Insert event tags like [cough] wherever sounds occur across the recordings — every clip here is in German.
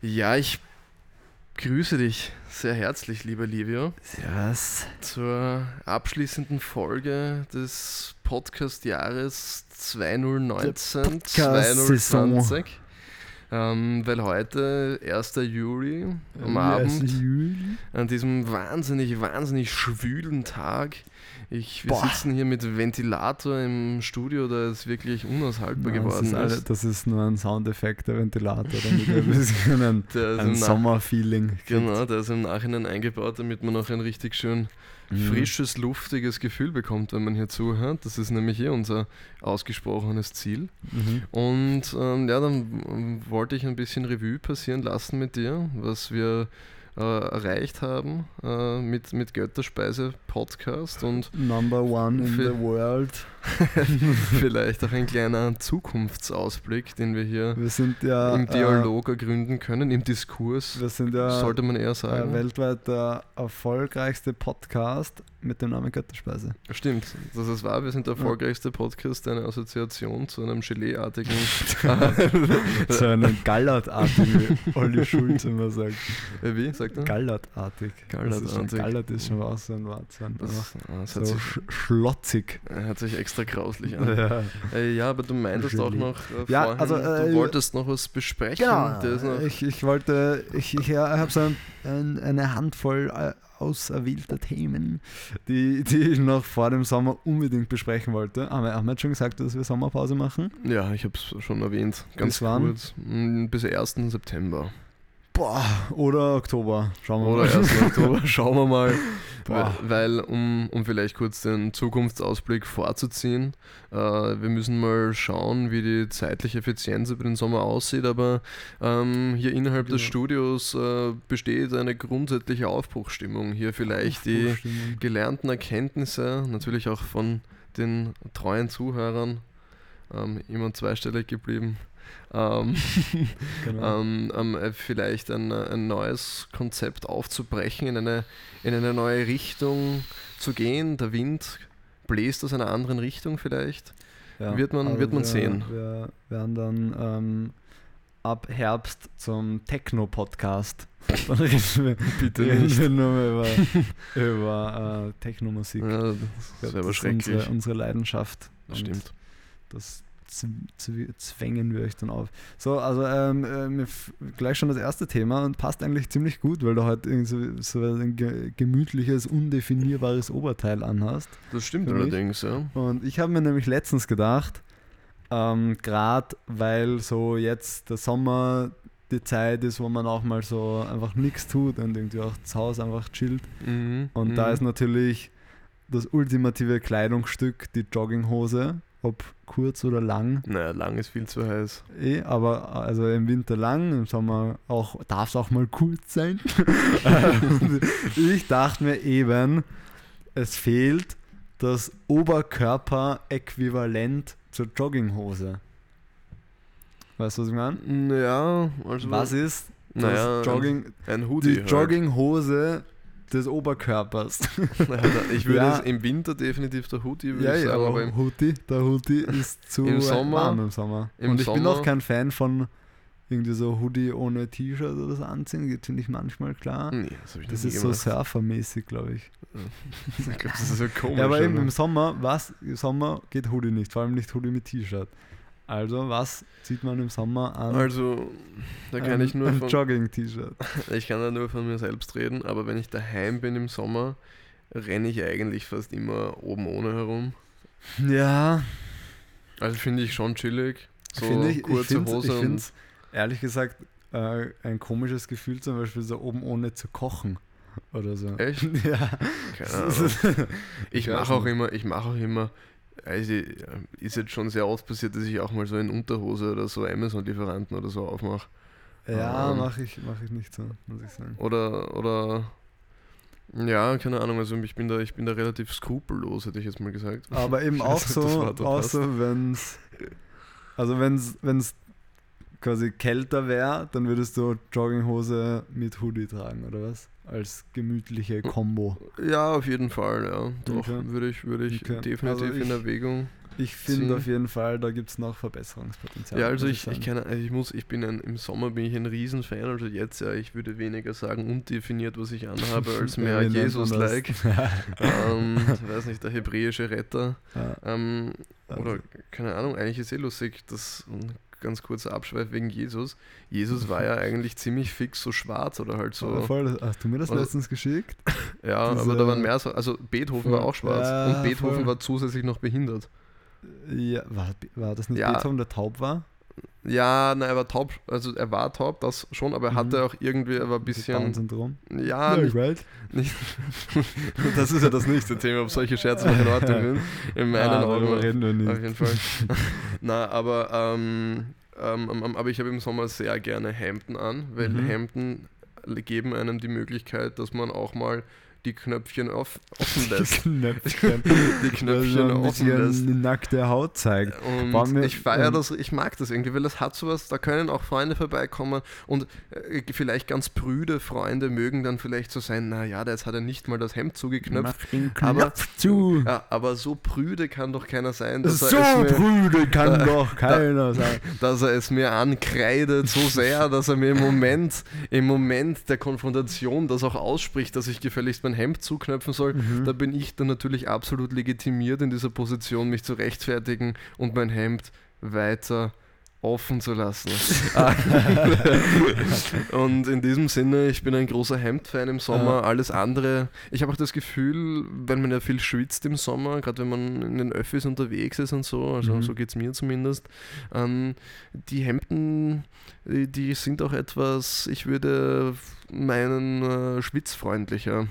Ja, ich grüße dich sehr herzlich, lieber Livio, Servus. zur abschließenden Folge des Podcast-Jahres 2019, Der Podcast-Saison. 2020. Ähm, weil heute, 1. Juli, am Abend, Juli. an diesem wahnsinnig, wahnsinnig schwülen Tag. Ich, wir Boah. sitzen hier mit Ventilator im Studio, da es wirklich unaushaltbar Nein, das, geworden ist alle, ist. das ist nur ein Soundeffekt, der Ventilator, damit er ein [laughs] bisschen ein, ist ein Sommerfeeling. Genau, der ist im Nachhinein eingebaut, damit man noch ein richtig schön Mhm. frisches, luftiges Gefühl bekommt, wenn man hier zuhört. Das ist nämlich hier unser ausgesprochenes Ziel. Mhm. Und ähm, ja, dann wollte ich ein bisschen Revue passieren lassen mit dir, was wir äh, erreicht haben äh, mit, mit Götterspeise Podcast und Number one in the world. [laughs] vielleicht auch ein kleiner Zukunftsausblick, den wir hier Wir ja, im Dialog ergründen können, im Diskurs, Äh, wir sind ja sollte man eher der sagen. weltweit der erfolgreichste Podcast mit dem Namen Götterspeise. Stimmt, das ist wahr. Wir sind der erfolgreichste Podcast, eine Assoziation zu einem Gelee-artigen. [laughs] So einen Gallertartigen, wie Olli Schulz immer sagt. Äh, Wie, sagt er? Gallertartig. Gallertartig. Gallert ist schon auch so ein Wort. Das, ah, das so sich, sch schlotzig. hat sich extra grauslich an. Ja. Äh, ja, aber du meintest auch Gelee. noch äh, Ja, vorhin, also, äh, du wolltest noch was besprechen. Genau, noch, ich, ich wollte, ich, ich habe so ein, ein, eine Handvoll äh, auserwählter Themen, die, die ich noch vor dem Sommer unbedingt besprechen wollte. Haben wir, haben wir schon gesagt, dass wir Sommerpause machen? ja, ich habe es schon erwähnt. Ganz Bis kurz. Mm, Bis 1. September. Boah, oder Oktober, schauen wir Oder mal. 1. Oktober. [laughs] Schauen wir mal. Weil, Boah. weil um, um vielleicht kurz den Zukunftsausblick vorzuziehen, äh, wir müssen mal schauen, wie die zeitliche Effizienz über den Sommer aussieht, aber ähm, hier innerhalb des Genau. Studios äh, besteht eine grundsätzliche Aufbruchstimmung. Hier vielleicht die gelernten Erkenntnisse, natürlich auch von den treuen Zuhörern, ähm, immer zweistellig geblieben. Ähm, Genau. [laughs] ähm, ähm, äh, vielleicht ein, ein neues Konzept aufzubrechen, in eine, in eine neue Richtung zu gehen. Der Wind bläst aus einer anderen Richtung vielleicht. Ja, wird man- aber wird man wir, sehen. Wir werden dann ähm, ab Herbst zum Techno-Podcast. [laughs] Dann reden wir, Bitte reden nicht. wir nur mehr über, [laughs] über äh, Techno-Musik. Ja, das ist aber das schrecklich. Unsere, unsere Leidenschaft. Das stimmt. Das zwängen wir euch dann auf. So, also ähm, äh, gleich schon das erste Thema und passt eigentlich ziemlich gut, weil du heute irgendwie so, so ein ge gemütliches, undefinierbares Oberteil anhast. Das stimmt allerdings, ja. Und ich habe mir nämlich letztens gedacht, ähm, gerade weil so jetzt der Sommer die Zeit ist, wo man auch mal so einfach nichts tut und irgendwie auch zu Hause einfach chillt. Mhm. Und mhm. da ist natürlich das ultimative Kleidungsstück die Jogginghose, ob kurz oder lang. Naja, lang ist viel zu heiß. Eh, aber also im Winter lang, im Sommer auch, darf es auch mal kurz sein. [laughs] Ich dachte mir eben, es fehlt das Oberkörper-Äquivalent zur Jogginghose. Weißt du, was ich meine? Ja, also Was ist das naja, Jogging, ein Hoodie. die halt. Jogginghose des Oberkörpers? [laughs] [laughs] ich würde Ja. es im Winter definitiv der Hoodie, würde Ja, ich ja, sagen, aber im, Hoodie, der Hoodie ist zu Im Sommer- warm im Sommer. im Und ich bin Sommer- auch kein Fan von irgendwie so Hoodie ohne T-Shirt oder so anziehen. Geht finde ich manchmal klar. nee, das ich Das ist so gemacht. surfermäßig, glaube ich. [laughs] ich glaube, das ist so komisch. Ja, aber eben oder? im Sommer, was? Im Sommer geht Hoodie nicht, vor allem nicht Hoodie mit T-Shirt. Also, was zieht man im Sommer an? Also, da kann ein, ich nur ein Jogging-T-Shirt. [laughs] ich kann da nur von mir selbst reden, aber wenn ich daheim bin im Sommer, renne ich eigentlich fast immer oben ohne herum. Ja, Also finde ich schon chillig. So finde ich, ich kurze finde Hose ich und find's ehrlich gesagt äh, ein komisches Gefühl, zum Beispiel so oben ohne zu kochen oder so. Echt? [laughs] Ja. keine Ahnung. [laughs] Ich mache auch immer, ich mache auch immer, also ist jetzt schon sehr oft passiert, dass ich auch mal so in Unterhose oder so Amazon-Lieferanten oder so aufmache. Ja, Ähm. mache ich, mach ich nicht so, muss ich sagen. Oder, oder, ja, keine Ahnung, also ich bin da, ich bin da relativ skrupellos, hätte ich jetzt mal gesagt. Aber eben [laughs] auch so, so wenn es, also wenn es quasi kälter wäre, dann würdest du Jogginghose mit Hoodie tragen, oder was? Als gemütliche. Kombo. Ja, auf jeden Fall, ja. Doch, Okay. würde ich, würde ich Okay. definitiv Also in ich- Erwägung Ich finde auf jeden Fall, da gibt es noch Verbesserungspotenzial. Ja, also ich, ich, kann, also ich muss, ich bin ein, im Sommer bin ich ein Riesenfan, also jetzt ja, ich würde weniger sagen undefiniert, was ich anhabe, als [laughs] mehr? Jesus-like. [laughs] ähm, ich weiß nicht, der hebräische Retter. Ja, Ähm, also, oder, keine Ahnung, eigentlich ist eh lustig, das ein ganz kurzer Abschweif wegen Jesus. Jesus war ja eigentlich ziemlich fix so schwarz oder halt so. voll, hast du mir das Also- letztens geschickt? Ja, diese- aber da waren mehr so. Also Beethoven war Voll. auch schwarz Ja, und Beethoven voll. war zusätzlich noch behindert. Ja, war, war das nicht Ja. Beethoven, der taub war? Ja, nein, er war taub, also er war taub, das schon, aber er Mhm. hatte auch irgendwie, er war ein bisschen. Down-Syndrom? Ja, nicht, right. nicht. [laughs] das ist ja das nächste Thema, ob solche Scherze noch in Ordnung sind. In meinen ah, Augen. reden wir nicht. Auf jeden Fall. [laughs] Na, aber, ähm, ähm, ähm, aber ich habe im Sommer sehr gerne Hemden an, weil Mhm. Hemden geben einem die Möglichkeit, dass man auch mal die Knöpfchen off offen lässt. Knöpfchen. [laughs] die Knöpfchen ein offen lässt. die nackte Haut zeigt. Und ich feiere das, ich mag das irgendwie, weil das hat sowas, da können auch Freunde vorbeikommen und äh, vielleicht ganz prüde Freunde mögen dann vielleicht so sein, naja, jetzt hat er nicht mal das Hemd zugeknöpft. Aber- zu. Ja, aber so prüde kann doch keiner sein, dass, So er, es mir, prüde kann [laughs] da- doch keiner sein. dass er es mir ankreidet so sehr, dass er mir im Moment, im Moment der Konfrontation das auch ausspricht, dass ich gefälligst mein Hemd zuknöpfen soll. Mhm. Da bin ich dann natürlich absolut legitimiert in dieser Position, mich zu rechtfertigen und mein Hemd weiter offen zu lassen. [laughs] [laughs] und in diesem Sinne, ich bin ein großer Hemd-Fan im Sommer. Alles andere, ich habe auch das Gefühl, wenn man ja viel schwitzt im Sommer, gerade wenn man in den Öffis unterwegs ist und so, also Mhm. so geht es mir zumindest, ähm, die Hemden, die, die sind auch etwas, ich würde meinen äh, schwitzfreundlicher.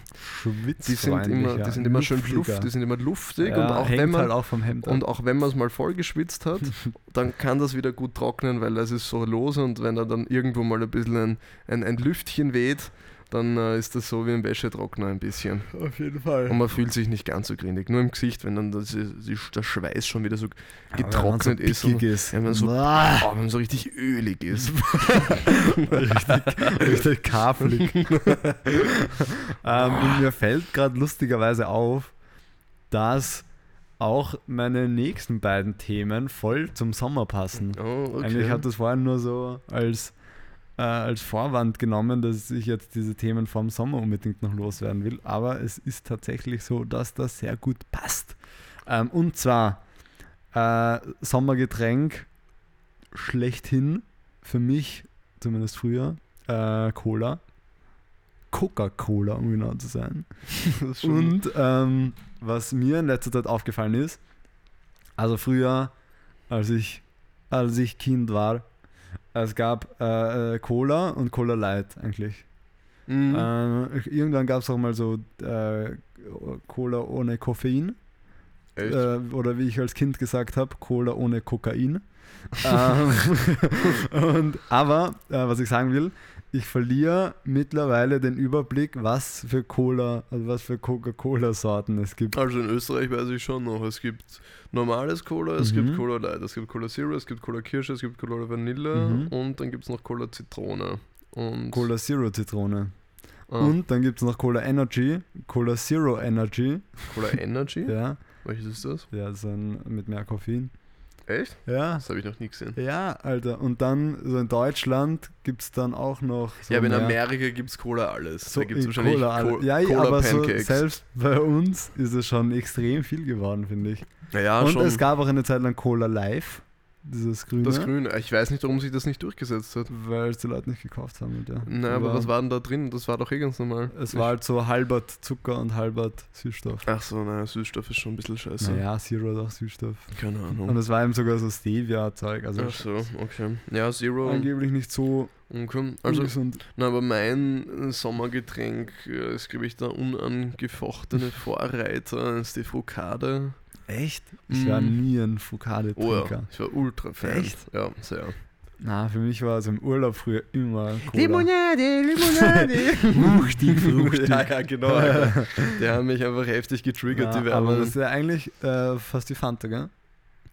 Die sind immer, die sind immer schön luft, die sind immer luftig ja, und auch wenn man halt auch und auch wenn man es mal voll geschwitzt hat, [laughs] dann kann das wieder gut trocknen, weil es ist so lose und wenn da dann irgendwo mal ein bisschen ein, ein, ein Lüftchen weht, dann äh, ist das so wie ein Wäschetrockner ein bisschen. Auf jeden Fall. Und man fühlt sich nicht ganz so grindig. Nur im Gesicht, wenn dann das, der Schweiß schon wieder so getrocknet wenn man ist so und pickig ist. wenn man so- oh, wenn man so richtig ölig ist. [laughs] richtig, richtig kafelig. [laughs] ähm, und mir fällt gerade lustigerweise auf, dass auch meine nächsten beiden Themen voll zum Sommer passen. Oh, okay. Eigentlich hat das vorher nur so als, äh, als Vorwand genommen, dass ich jetzt diese Themen vom Sommer unbedingt noch loswerden will. Aber es ist tatsächlich so, dass das sehr gut passt. Ähm, und zwar äh, Sommergetränk schlechthin für mich, zumindest früher, äh, Cola. Coca-Cola, um genau zu sein. [laughs] Und ähm, was mir in letzter Zeit aufgefallen ist, also früher, als ich, als ich Kind war, es gab äh, äh, Cola und Cola Light eigentlich. Mhm. Ähm, irgendwann gab es auch mal so äh, Cola ohne Koffein. Äh, oder wie ich als Kind gesagt habe, Cola ohne Kokain. [laughs] ähm, [laughs] und, aber, äh, was ich sagen will, ich verliere mittlerweile den Überblick, was für Cola, also was für Coca-Cola-Sorten es gibt. Also in Österreich weiß ich schon noch, es gibt normales Cola, es Mhm. gibt Cola Light, es gibt Cola Zero, es gibt Cola Kirsche, es gibt Cola Vanille Mhm. und dann gibt es noch Cola Zitrone. Und, Cola Zero Zitrone. ah, Und dann gibt es noch Cola Energy, Cola Zero Energy. Cola Energy? [laughs] Ja, Welches ist das? ja so ein, mit mehr Koffein. Echt? Ja, Das habe ich noch nie gesehen. ja, Alter. Und dann, so in Deutschland gibt es dann auch noch. So ja, aber in Amerika gibt es Cola alles. So da gibt es in wahrscheinlich Cola, Co alle- ja, Cola aber so Pancakes. selbst bei uns ist es schon extrem viel geworden, finde ich. naja, Und schon. es gab auch eine Zeit lang Cola Live, dieses grüne, das Grüne. Ich weiß nicht, warum sich das nicht durchgesetzt hat. weil es die Leute nicht gekauft haben. Ja. Nein, aber was war denn da drin? Das war doch eh ganz normal. Es war halt so halbert Zucker und halbert Süßstoff. Ach so, naja, Süßstoff ist schon ein bisschen scheiße. Naja, Zero hat auch Süßstoff. Keine Ahnung. Und es war eben sogar so Stevia-Zeug. Also Ach so, okay. Ja, Zero. angeblich nicht so Okay. Also, ungesund. na, aber mein Sommergetränk äh, ist, glaube ich, der unangefochtene [laughs] Vorreiter, ist die Focade. Echt? Ich war Mm. nie ein Oh ja, ich war ultra Fan. Echt? Ja, sehr. Na, für mich war es im Urlaub früher immer Cola. Limonade, Limonade. [laughs] Fruchtig, fruchtig. ja, ja, genau. [laughs] Alter. Die haben mich einfach heftig getriggert, Ja, die aber Werbung. das ist ja eigentlich äh, fast wie Fanta, gell?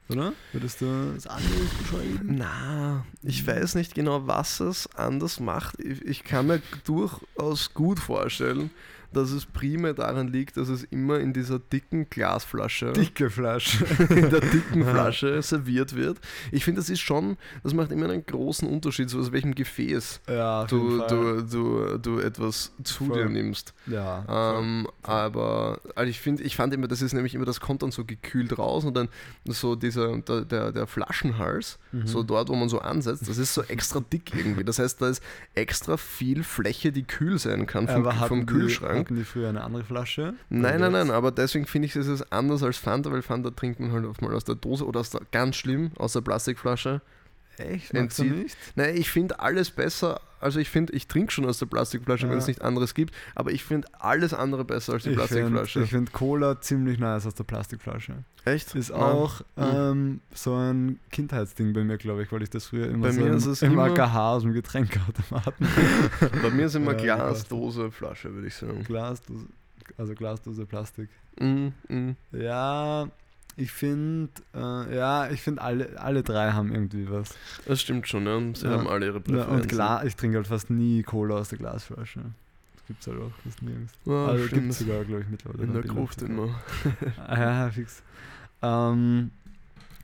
Oder? Würdest du das anders beschreiben? Na, ich weiß nicht genau, was es anders macht. Ich, ich kann mir durchaus gut vorstellen, dass es primär daran liegt, dass es immer in dieser dicken Glasflasche, dicke Flasche, [laughs] in der dicken Flasche serviert wird. Ich finde, das ist schon, das macht immer einen großen Unterschied, so aus welchem Gefäß ja, du, du, du, du etwas zu Voll. dir nimmst. Ja. Ähm, aber also ich finde, ich fand immer, das ist nämlich immer, das kommt dann so gekühlt raus und dann so dieser, der, der, der Flaschenhals, mhm. so dort, wo man so ansetzt, das ist so extra dick irgendwie. Das heißt, da ist extra viel Fläche, die kühl sein kann vom, vom Kühlschrank. Hatten die früher eine andere Flasche? Nein, nein, nein, aber deswegen finde ich, es ist anders als Fanta, weil Fanta trinkt man halt oft mal aus der Dose oder aus der, ganz schlimm, aus der Plastikflasche. Echt? Entzieht. nicht? Nein, ich finde alles besser. Also ich finde, ich trinke schon aus der Plastikflasche, ja. wenn es nicht anderes gibt, aber ich finde alles andere besser als die ich Plastikflasche. Find, ich finde Cola ziemlich nice aus der Plastikflasche. Echt? Ist auch mhm. ähm, so ein Kindheitsding bei mir, glaube ich, weil ich das früher immer bei so mir ist es im, im AKH aus dem Getränkeautomaten. [laughs] bei mir ist immer ja, Glasdose, Flasche, würde ich sagen. Glasdose, also Glasdose, Plastik. Mm, mm. Ja, ich finde, äh, ja, ich finde, alle, alle drei haben irgendwie was. Das stimmt schon, ja. Sie ja. haben alle ihre Präferenzen. Ja, und klar, ich trinke halt fast nie Cola aus der Glasflasche. Das gibt es halt auch fast nirgends. Ja, also gibt es sogar, glaube ich, mittlerweile. In der Gruft immer. [laughs] ah, ja, fix. Ähm,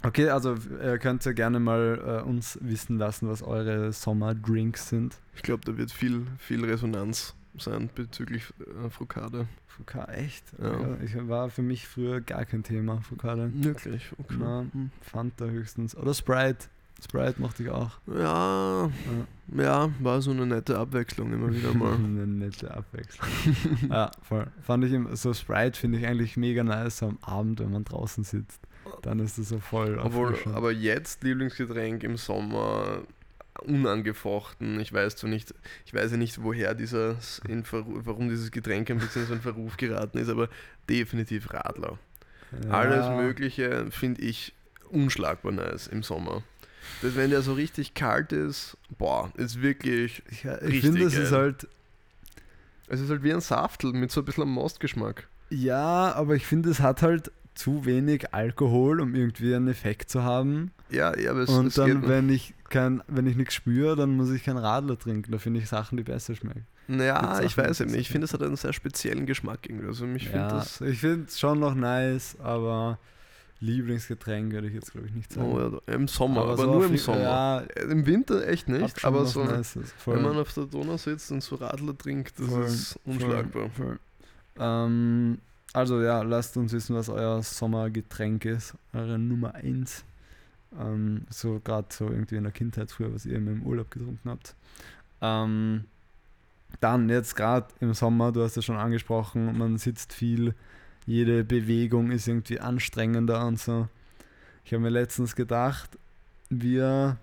okay, also ihr könnt ja gerne mal äh, uns wissen lassen, was eure Sommerdrinks sind. Ich glaube, da wird viel, viel Resonanz sein bezüglich äh, Fokade. Fokade, echt? Ja. Ich war für mich früher gar kein Thema, Fokade. Wirklich? Okay. Na, hm. Fanta höchstens. Oder Sprite. Sprite mochte ich auch. Ja, ja, ja, war so eine nette Abwechslung immer wieder mal. [laughs] eine nette Abwechslung. [laughs] ja, voll. Fand ich im, so Sprite finde ich eigentlich mega nice am Abend, wenn man draußen sitzt. Dann ist es so voll. Obwohl, aber jetzt Lieblingsgetränk im Sommer unangefochten. Ich weiß zwar nicht, ich weiß ja nicht, woher dieser, warum dieses Getränk ein bisschen so in Verruf geraten ist, aber definitiv Radler. Ja. Alles Mögliche finde ich unschlagbar nice im Sommer. Das, wenn der so richtig kalt ist, boah, ist wirklich. Ja, ich finde, es ist halt. Es ist halt wie ein Saftel mit so ein bisschen Mostgeschmack. Ja, aber ich finde, es hat halt zu wenig Alkohol, um irgendwie einen Effekt zu haben. Ja, ja, aber es, Und es dann, wenn ich kein, wenn ich nichts spüre, dann muss ich keinen Radler trinken. Da finde ich Sachen, die besser schmecken. Naja, ich weiß eben nicht. Ich finde, es hat einen sehr speziellen Geschmack irgendwie. Also mich ja, ich finde es schon noch nice, aber Lieblingsgetränk würde ich jetzt, glaube ich, nicht sagen. Oh, ja, Im Sommer, aber, aber so nur im Sommer. Ja, Im Winter echt nicht, aber so, nice wenn man auf der Donau sitzt und so Radler trinkt, das voll, ist unschlagbar. Voll, voll. Ähm, also ja, lasst uns wissen, was euer Sommergetränk ist, eure Nummer 1. Ähm, so gerade so irgendwie in der Kindheit früher, was ihr im Urlaub getrunken habt. Ähm, dann jetzt gerade im Sommer, du hast es schon angesprochen, man sitzt viel, jede Bewegung ist irgendwie anstrengender und so. Ich habe mir letztens gedacht, wir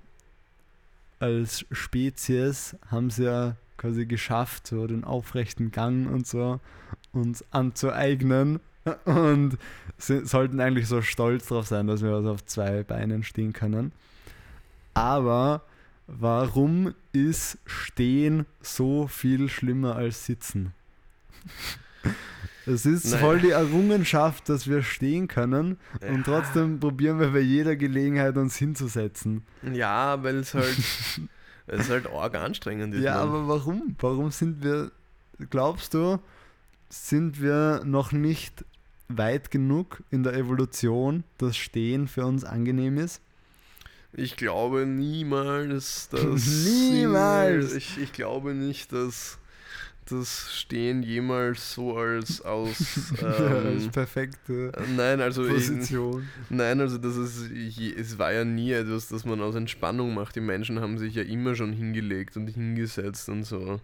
als Spezies haben es ja quasi geschafft, so den aufrechten Gang und so uns anzueignen [laughs] und sollten eigentlich so stolz drauf sein, dass wir also auf zwei Beinen stehen können. Aber warum ist Stehen so viel schlimmer als Sitzen? Es ist naja. voll die Errungenschaft, dass wir stehen können ja. und trotzdem probieren wir bei jeder Gelegenheit uns hinzusetzen. Ja, weil es halt, [laughs] es halt arg anstrengend ist. Ja, man. aber warum? Warum sind wir, glaubst du, sind wir noch nicht weit genug in der Evolution, dass Stehen für uns angenehm ist? Ich glaube niemals, dass. [laughs] niemals! Ich, ich glaube nicht, dass das Stehen jemals so als aus [laughs] ähm, ja, als perfekte nein, also Position. Ich, nein, also das ist es war ja nie etwas, das man aus Entspannung macht. Die Menschen haben sich ja immer schon hingelegt und hingesetzt und so.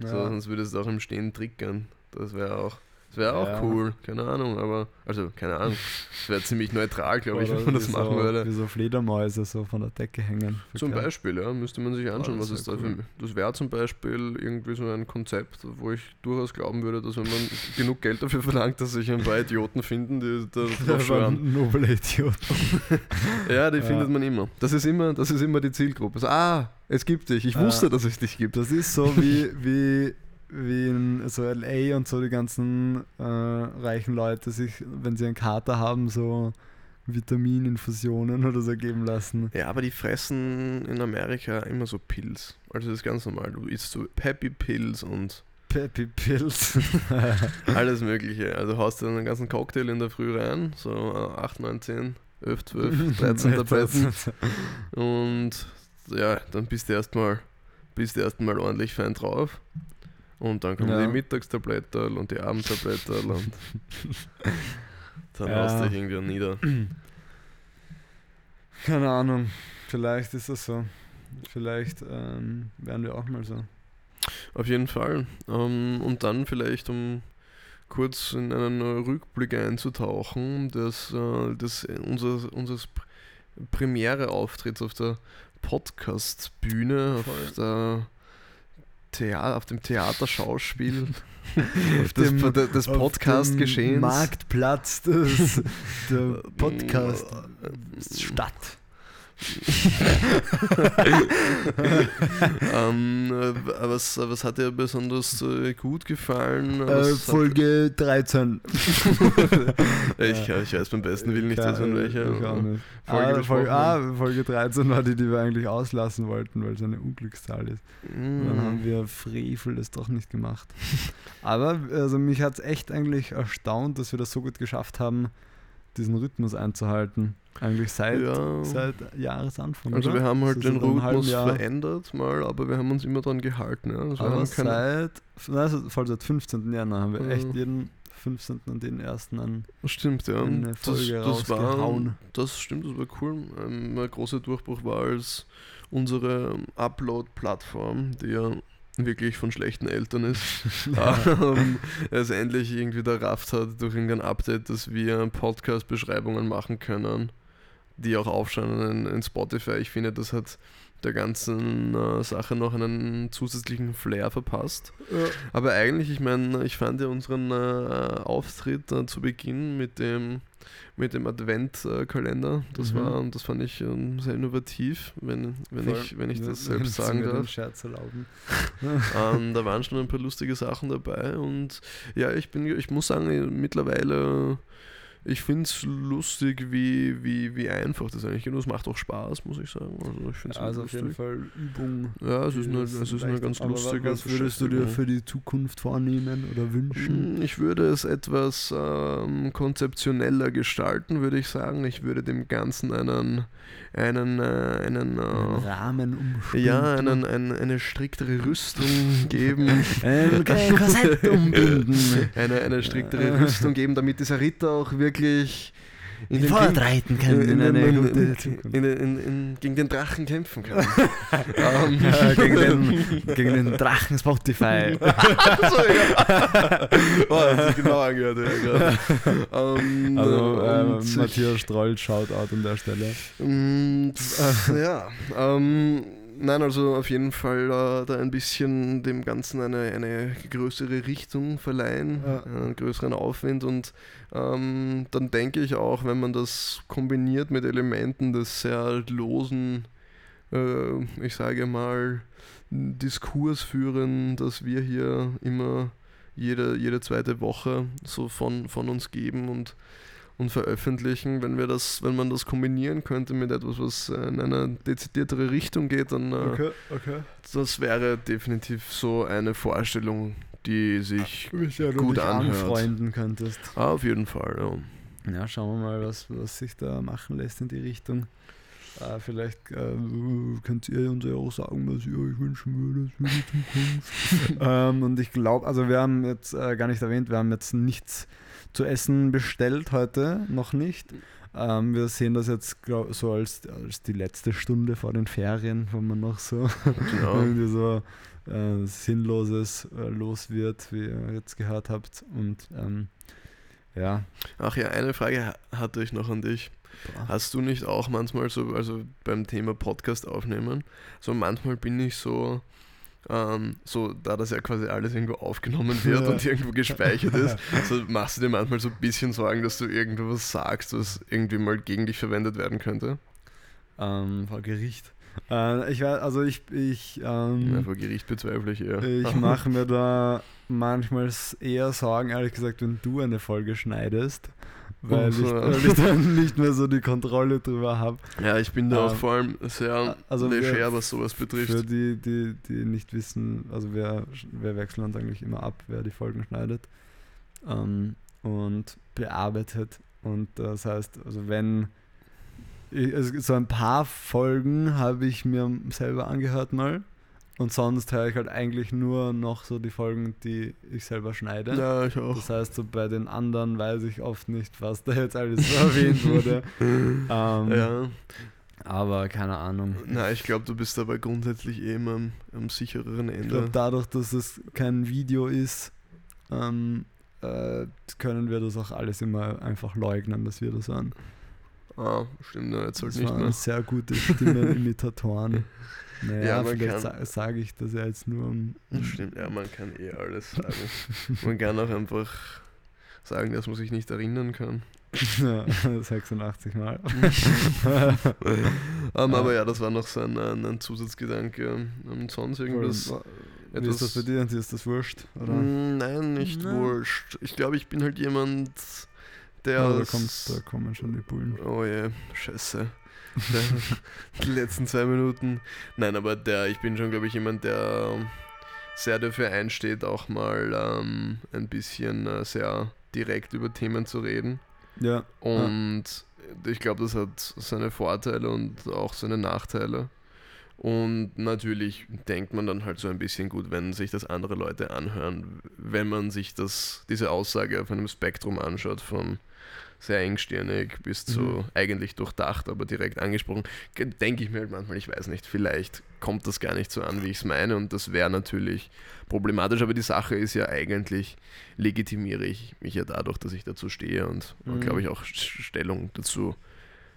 Ja. so sonst würde es auch im Stehen triggern. Das wäre auch. Das wäre auch ja. cool, keine Ahnung, aber, also keine Ahnung, das wäre ziemlich neutral, glaube ich, wenn man das machen so, würde. Wie so Fledermäuse so von der Decke hängen. Zum Klar. Beispiel, ja, müsste man sich anschauen, oh, was ist da cool. für Das wäre zum Beispiel irgendwie so ein Konzept, wo ich durchaus glauben würde, dass wenn man genug Geld dafür verlangt, dass sich ein paar Idioten finden, die da [laughs] drauf schwören. Noble Idioten. [laughs] ja, die ja. findet man immer. Das ist immer, das ist immer die Zielgruppe. Also, ah, es gibt dich, ich wusste, dass es dich gibt. Das ist so wie, wie wie in so LA und so die ganzen äh, reichen Leute sich, wenn sie einen Kater haben, so Vitamininfusionen [laughs] oder so geben lassen. Ja, aber die fressen in Amerika immer so Pills. Also das ist ganz normal. Du isst so Peppy Pills und Peppy Pills. [laughs] Alles [laughs] Mögliche. Also haust du einen ganzen Cocktail in der Früh rein, so 8, 9, 10, 11, 12, 13 Tabletten. Und ja, dann bist du erstmal bist erstmal ordentlich fein drauf. Und dann kommen ja. die Mittagstabletten und die Abendtabletten und [laughs] dann ja. hast du dich irgendwie nieder. Keine Ahnung, vielleicht ist das so. Vielleicht ähm, werden wir auch mal so. Auf jeden Fall. Ähm, und dann vielleicht, um kurz in einen Rückblick einzutauchen, dass äh, das unser, unseres Premiere-Auftritts auf der Podcast-Bühne, auf, der Theater, auf dem Theaterschauspiel [laughs] des, dem, des Podcast-Geschehens. Marktplatz des, der Podcast-Stadt. [laughs] ähm, äh, was, was hat dir besonders äh, gut gefallen? Äh, Folge 13. [laughs] ich, ja. ich weiß beim besten Willen nicht, dass von welcher Folge, ah, Folge, ah, Folge 13 war die, die wir eigentlich auslassen wollten, weil es eine Unglückszahl ist. Mm. Dann haben wir Frevel das doch nicht gemacht. Aber also mich hat es echt eigentlich erstaunt, dass wir das so gut geschafft haben, diesen Rhythmus einzuhalten. Eigentlich seit, ja. seit Jahresanfang. Also oder? wir haben halt so den Rhythmus verändert mal, aber wir haben uns immer dran gehalten. Ja. Also aber seit, also voll seit 15. Januar haben wir ja. echt jeden 15. und den ersten an stimmt, ja. eine Folge das, das war, das stimmt, das war cool. Ein, ein großer Durchbruch war als unsere Upload-Plattform, die ja wirklich von schlechten Eltern ist, [laughs] ähm, es endlich irgendwie der Raft hat durch irgendein Update, dass wir Podcast-Beschreibungen machen können, die auch aufschauen in, in, Spotify. Ich finde, das hat der ganzen äh, Sache noch einen zusätzlichen Flair verpasst. Ja. Aber eigentlich, ich meine, ich fand ja unseren äh, Auftritt äh, zu Beginn mit dem mit dem Adventkalender. Das mhm. war, das fand ich ähm, sehr innovativ, wenn, wenn ich, wenn ich ja, das selbst sagen darf. Scherz erlauben. [laughs] [laughs] ähm, da waren schon ein paar lustige Sachen dabei und ja, ich bin, ich muss sagen, mittlerweile ich finde es lustig, wie, wie, wie einfach das eigentlich geht. Und es macht auch Spaß, muss ich sagen. Also, ich ja, also auf jeden Fall Übung. Ja, es ist eine, es ist eine ganz lustige. Was würdest du dir für die Zukunft vornehmen oder wünschen? Hm, ich würde es etwas ähm, konzeptioneller gestalten, würde ich sagen. Ich würde dem Ganzen einen, einen, äh, einen, äh, einen Rahmen umspinnen. Ja, einen, ein, eine striktere Rüstung [laughs] geben. ein Korsett umbinden. [laughs] eine, eine striktere Rüstung geben, damit dieser Ritter auch wirklich wirklich in Vorreiten kann in, in, in, in, gegen den Drachen kämpfen kann. um, [laughs] ja, gegen, den, [laughs] gegen den Drachen Spotify. [laughs] so, ja. oh, das ist genau angehört. Ja, um, also ähm, Matthias Stroll, Shoutout an der Stelle. Und, ja, ähm, Nein, also auf jeden Fall äh, da ein bisschen dem Ganzen eine, eine größere Richtung verleihen, ja. einen größeren Aufwind und ähm, dann denke ich auch, wenn man das kombiniert mit Elementen des sehr losen, äh, ich sage mal, Diskurs führen, dass wir hier immer jede, jede zweite Woche so von, von uns geben und und veröffentlichen. Wenn wir das, wenn man das kombinieren könnte mit etwas, was in eine dezidiertere Richtung geht, dann äh, okay, okay. das wäre definitiv so eine Vorstellung, die sich ja, gut anhört. anfreunden könntest. Ah, auf jeden Fall, ja. Ja, schauen wir mal, was, was sich da machen lässt in die Richtung. Äh, vielleicht äh, könnt ihr uns ja auch sagen, was ihr euch wünschen würdet für die Zukunft. [laughs] ähm, und ich glaube, also wir haben jetzt äh, gar nicht erwähnt, wir haben jetzt nichts zu essen bestellt heute, noch nicht. Ähm, wir sehen das jetzt glaub, so als, als die letzte Stunde vor den Ferien, wo man noch so [laughs] genau. irgendwie so äh, Sinnloses äh, los wird, wie ihr jetzt gehört habt. Und ähm, ja. Ach ja, eine Frage hatte ich noch an dich. Boah. Hast du nicht auch manchmal so, also beim Thema Podcast aufnehmen, so manchmal bin ich so, ähm, so, da das ja quasi alles irgendwo aufgenommen [laughs] wird ja. und irgendwo gespeichert ist, [laughs] so machst du dir manchmal so ein bisschen Sorgen, dass du irgendwo was sagst, was irgendwie mal gegen dich verwendet werden könnte? Ähm, vor Gericht. Äh, ich weiß, also ich, ich ähm, ja, vor Gericht bezweifle ich eher. Ich [laughs] mache mir da manchmal eher Sorgen, ehrlich gesagt, wenn du eine Folge schneidest, weil, ich, weil ich dann nicht mehr so die Kontrolle drüber habe. Ja, ich bin da ähm, auch vor allem sehr also leger, was sowas betrifft. Für die, die, die nicht wissen, also wir, wir wechseln uns eigentlich immer ab, wer die Folgen schneidet ähm, und bearbeitet. Und das heißt, also wenn ich, also so ein paar Folgen habe ich mir selber angehört mal und sonst höre ich halt eigentlich nur noch so die Folgen, die ich selber schneide. Ja, ich auch. Das heißt, so bei den anderen weiß ich oft nicht, was da jetzt alles so erwähnt wurde. [laughs] ähm, ja. Aber keine Ahnung. Na, ich glaube, du bist dabei grundsätzlich eh immer am, am sichereren Ende. Ich glaube, dadurch, dass es kein Video ist, ähm, äh, können wir das auch alles immer einfach leugnen, dass wir das waren. Ah, stimmt, ja, jetzt halt das nicht mehr. sehr gute Stimmenimitatoren. [laughs] Naja, ja, vielleicht sa sage ich das ja jetzt nur um. Stimmt, ja, man kann eh alles [laughs] sagen. man kann auch einfach sagen, dass man sich nicht erinnern kann. [laughs] ja, 86 Mal. [laughs] um, aber ja, das war noch so ein, ein Zusatzgedanke. Und sonst irgendwas. Wie ist das für dich? Ist das wurscht? Oder? Mm, nein, nicht Nein. wurscht. Ich glaube, ich bin halt jemand, der. Ja, da, kommt, da kommen schon die Bullen. Oh je, scheiße [laughs] die letzten zwei Minuten. Nein, aber der, ich bin schon, glaube ich, jemand, der sehr dafür einsteht, auch mal ähm, ein bisschen äh, sehr direkt über Themen zu reden. Ja. Und ja. ich glaube, das hat seine Vorteile und auch seine Nachteile. Und natürlich denkt man dann halt so ein bisschen gut, wenn sich das andere Leute anhören, wenn man sich das, diese Aussage auf einem Spektrum anschaut von sehr engstirnig bis zu mhm. eigentlich durchdacht, aber direkt angesprochen. Denke ich mir halt manchmal, ich weiß nicht, vielleicht kommt das gar nicht so an, wie ich es meine und das wäre natürlich problematisch, aber die Sache ist ja eigentlich, legitimiere ich mich ja dadurch, dass ich dazu stehe und, mhm. glaube ich, auch Stellung dazu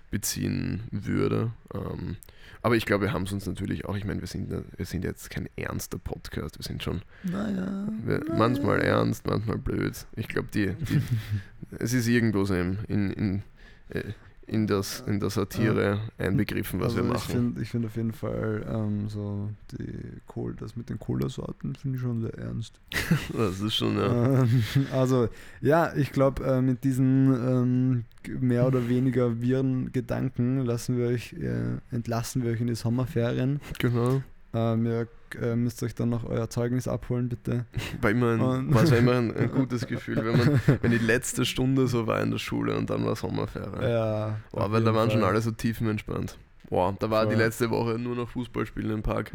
beziehen würde. Ähm, aber ich glaube, wir haben es uns natürlich auch, ich meine, wir sind, wir sind jetzt kein ernster Podcast, wir sind schon naja, wir, naja. manchmal ernst, manchmal blöd. Ich glaube, die, die [laughs] es ist irgendwo so in, in, in, äh, in, das, in der Satire einbegriffen, was also wir machen. Ich finde find auf jeden Fall ähm, so die Kohl, das mit den Cola-Sorten finde ich schon sehr ernst. [laughs] das ist schon, ja. Ähm, [laughs] also, ja, ich glaube, äh, mit diesen ähm, mehr oder weniger wirren Gedanken lassen wir euch, äh, entlassen wir euch in die Sommerferien. Genau. Ähm, ihr äh, müsst euch dann noch euer Zeugnis abholen, bitte. War immer ein, war immer ein, ein, gutes Gefühl, wenn, man, wenn die letzte Stunde so war in der Schule und dann war Sommerferien. Ja. Wow, weil da waren Fall. schon alle so tiefenentspannt. Wow, da war Voll. die letzte Woche nur noch Fußballspielen im Park.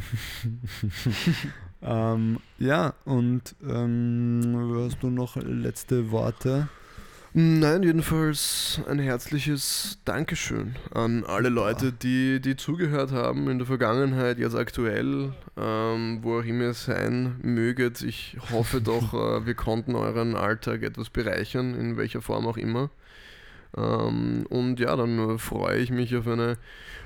[laughs] ähm, ja, und ähm, hast du noch letzte Worte? Nein, jedenfalls ein herzliches Dankeschön an alle Leute, die, die zugehört haben in der Vergangenheit, jetzt aktuell, ähm, wo auch immer ihr sein möget. Ich hoffe doch, [laughs] äh, wir konnten euren Alltag etwas bereichern, in welcher Form auch immer. Ähm, und ja, dann freue ich mich auf eine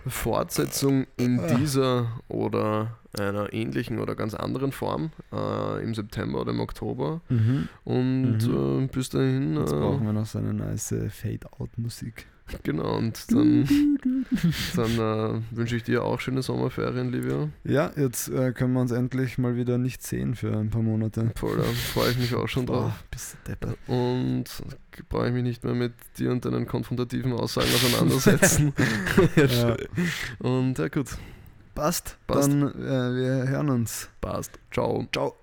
Fortsetzung in ah. dieser oder einer ähnlichen oder ganz anderen Form äh, im September oder im Oktober. Mhm. Und mhm. Äh, bis dahin. Jetzt äh, brauchen wir noch so eine nice Fade-Out-Musik. Genau, und dann, dann äh, wünsche ich dir auch schöne Sommerferien, Livia. Ja, jetzt äh, können wir uns endlich mal wieder nicht sehen für ein paar Monate. Voll, da freue ich mich auch schon drauf. Oh, bist deppert. Und brauche ich mich nicht mehr mit dir und deinen konfrontativen Aussagen auseinandersetzen. [laughs] ja. Und ja, gut. Passt. Passt. Dann äh, wir hören uns. Passt. Ciao. Ciao.